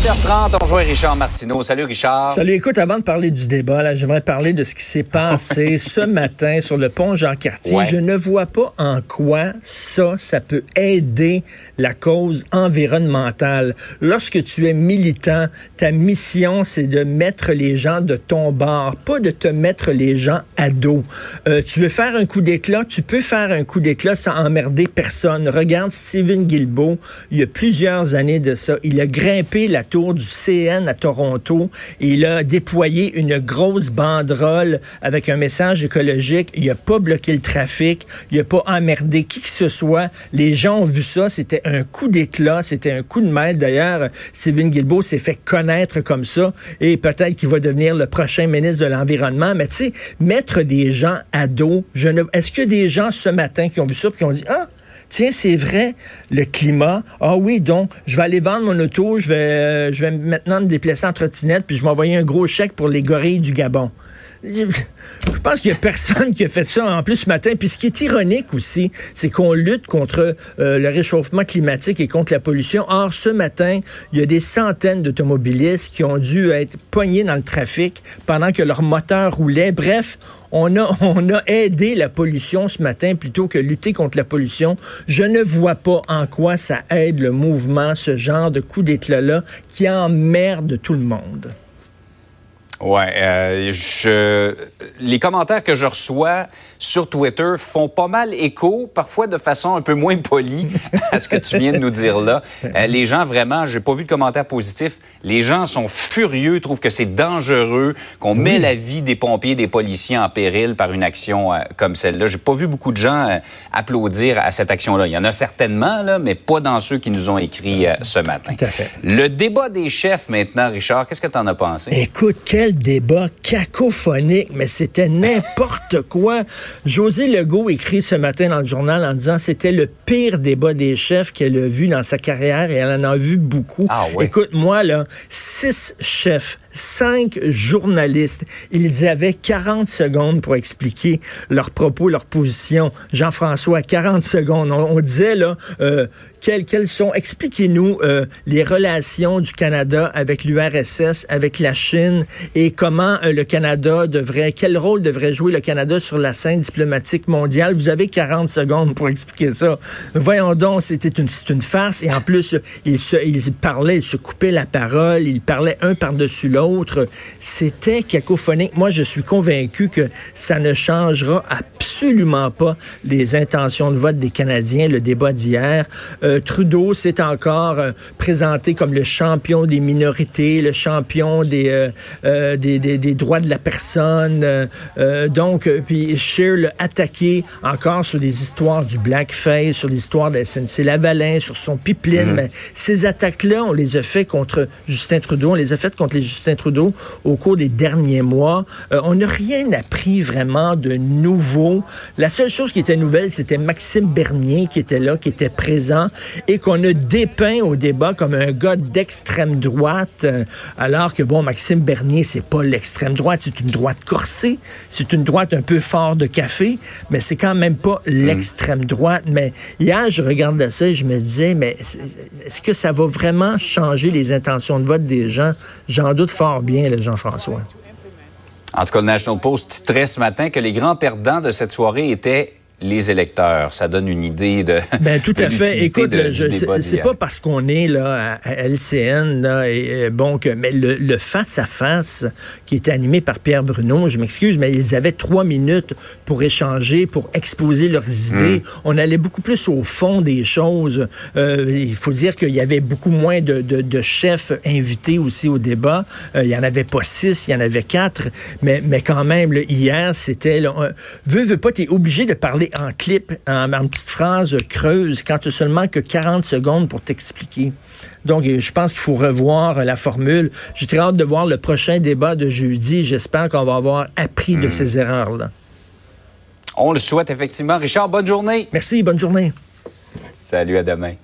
8h30, on joue Richard Martineau. Salut Richard. Salut, écoute, avant de parler du débat, là, j'aimerais parler de ce qui s'est passé ce matin sur le pont Jean-Cartier. Ouais. Je ne vois pas en quoi ça, ça peut aider la cause environnementale. Lorsque tu es militant, ta mission, c'est de mettre les gens de ton bord, pas de te mettre les gens à dos. Euh, tu veux faire un coup d'éclat, tu peux faire un coup d'éclat sans emmerder personne. Regarde Steven Guilbeault, il y a plusieurs années de ça, il a grimpé la tour du CN à Toronto il a déployé une grosse banderole avec un message écologique. Il a pas bloqué le trafic, il a pas emmerdé qui que ce soit. Les gens ont vu ça, c'était un coup d'éclat, c'était un coup de maître. D'ailleurs, Steven Guilbeault s'est fait connaître comme ça et peut-être qu'il va devenir le prochain ministre de l'Environnement. Mais tu sais, mettre des gens à dos, je ne... est-ce a des gens ce matin qui ont vu ça qui ont dit, ah, Tiens, c'est vrai, le climat. Ah oui, donc, je vais aller vendre mon auto, je vais, maintenant me déplacer en trottinette, puis je vais m'envoyer un gros chèque pour les gorilles du Gabon. Je pense qu'il y a personne qui a fait ça en plus ce matin. Puis ce qui est ironique aussi, c'est qu'on lutte contre euh, le réchauffement climatique et contre la pollution. Or, ce matin, il y a des centaines d'automobilistes qui ont dû être poignés dans le trafic pendant que leur moteur roulait. Bref, on a, on a aidé la pollution ce matin plutôt que lutter contre la pollution. Je ne vois pas en quoi ça aide le mouvement, ce genre de coup d'éclat-là qui emmerde tout le monde. Ouais, euh, je les commentaires que je reçois sur Twitter font pas mal écho, parfois de façon un peu moins polie à ce que tu viens de nous dire là. Euh, les gens vraiment, j'ai pas vu de commentaires positifs. Les gens sont furieux, trouvent que c'est dangereux, qu'on met la vie des pompiers, des policiers en péril par une action euh, comme celle-là. J'ai pas vu beaucoup de gens euh, applaudir à cette action-là. Il y en a certainement là, mais pas dans ceux qui nous ont écrit ce matin. Tout à fait. Le débat des chefs maintenant, Richard, qu'est-ce que tu en as pensé? Écoute, quel débat cacophonique, mais c'était n'importe quoi. José Legault écrit ce matin dans le journal en disant c'était le pire débat des chefs qu'elle a vu dans sa carrière et elle en a vu beaucoup. Ah. Écoute, moi, là, six chefs, cinq journalistes, ils avaient 40 secondes pour expliquer leurs propos, leur position. Jean-François, 40 secondes. On, on disait, là, euh, quelles, quelles sont, expliquez-nous euh, les relations du Canada avec l'URSS, avec la Chine et comment euh, le Canada devrait, quel rôle devrait jouer le Canada sur la scène diplomatique mondiale? Vous avez 40 secondes pour expliquer ça. Voyons donc, c'était une, une farce et en plus, il se, il parlait, il se coupait la parole, il parlait un par-dessus l'autre. C'était cacophonique. Moi, je suis convaincu que ça ne changera absolument pas les intentions de vote des Canadiens, le débat d'hier. Euh, Trudeau s'est encore euh, présenté comme le champion des minorités, le champion des, euh, des, des, des droits de la personne. donc, puis Scheer l'a attaqué encore sur les histoires du blackface, sur l'histoire de la SNC-Lavalin, sur son pipeline. Mais ces attaques-là, on les a fait contre Justin Trudeau, on les a faites contre les Justin Trudeau au cours des derniers mois. On n'a rien appris vraiment de nouveau. La seule chose qui était nouvelle, c'était Maxime Bernier qui était là, qui était présent et qu'on a dépeint au débat comme un gars d'extrême droite, euh, alors que bon, Maxime Bernier, c'est pas l'extrême droite, c'est une droite corsée, c'est une droite un peu fort de café, mais c'est quand même pas l'extrême droite. Mais hier, je regardais ça et je me disais, mais est-ce que ça va vraiment changer les intentions de vote des gens? J'en doute fort bien, Jean-François. En tout cas, le National Post titrait ce matin que les grands perdants de cette soirée étaient les électeurs. Ça donne une idée de. Ben tout de à fait. Écoute, c'est pas parce qu'on est là à, à LCN là, et, bon que mais le le face à face qui était animé par Pierre Bruno, je m'excuse, mais ils avaient trois minutes pour échanger, pour exposer leurs idées. On allait beaucoup plus au fond des choses. Euh, il faut dire qu'il y avait beaucoup moins de, de, de chefs invités aussi au débat. Euh, il y en avait pas six, il y en avait quatre, mais mais quand même là, hier c'était veux veux pas, t'es obligé de parler en clip, en, en petite phrase creuse, quand tu as seulement que 40 secondes pour t'expliquer. Donc, je pense qu'il faut revoir la formule. J'ai très hâte de voir le prochain débat de jeudi. J'espère qu'on va avoir appris de ces erreurs-là. On le souhaite effectivement. Richard, bonne journée. Merci, bonne journée. Salut, à demain.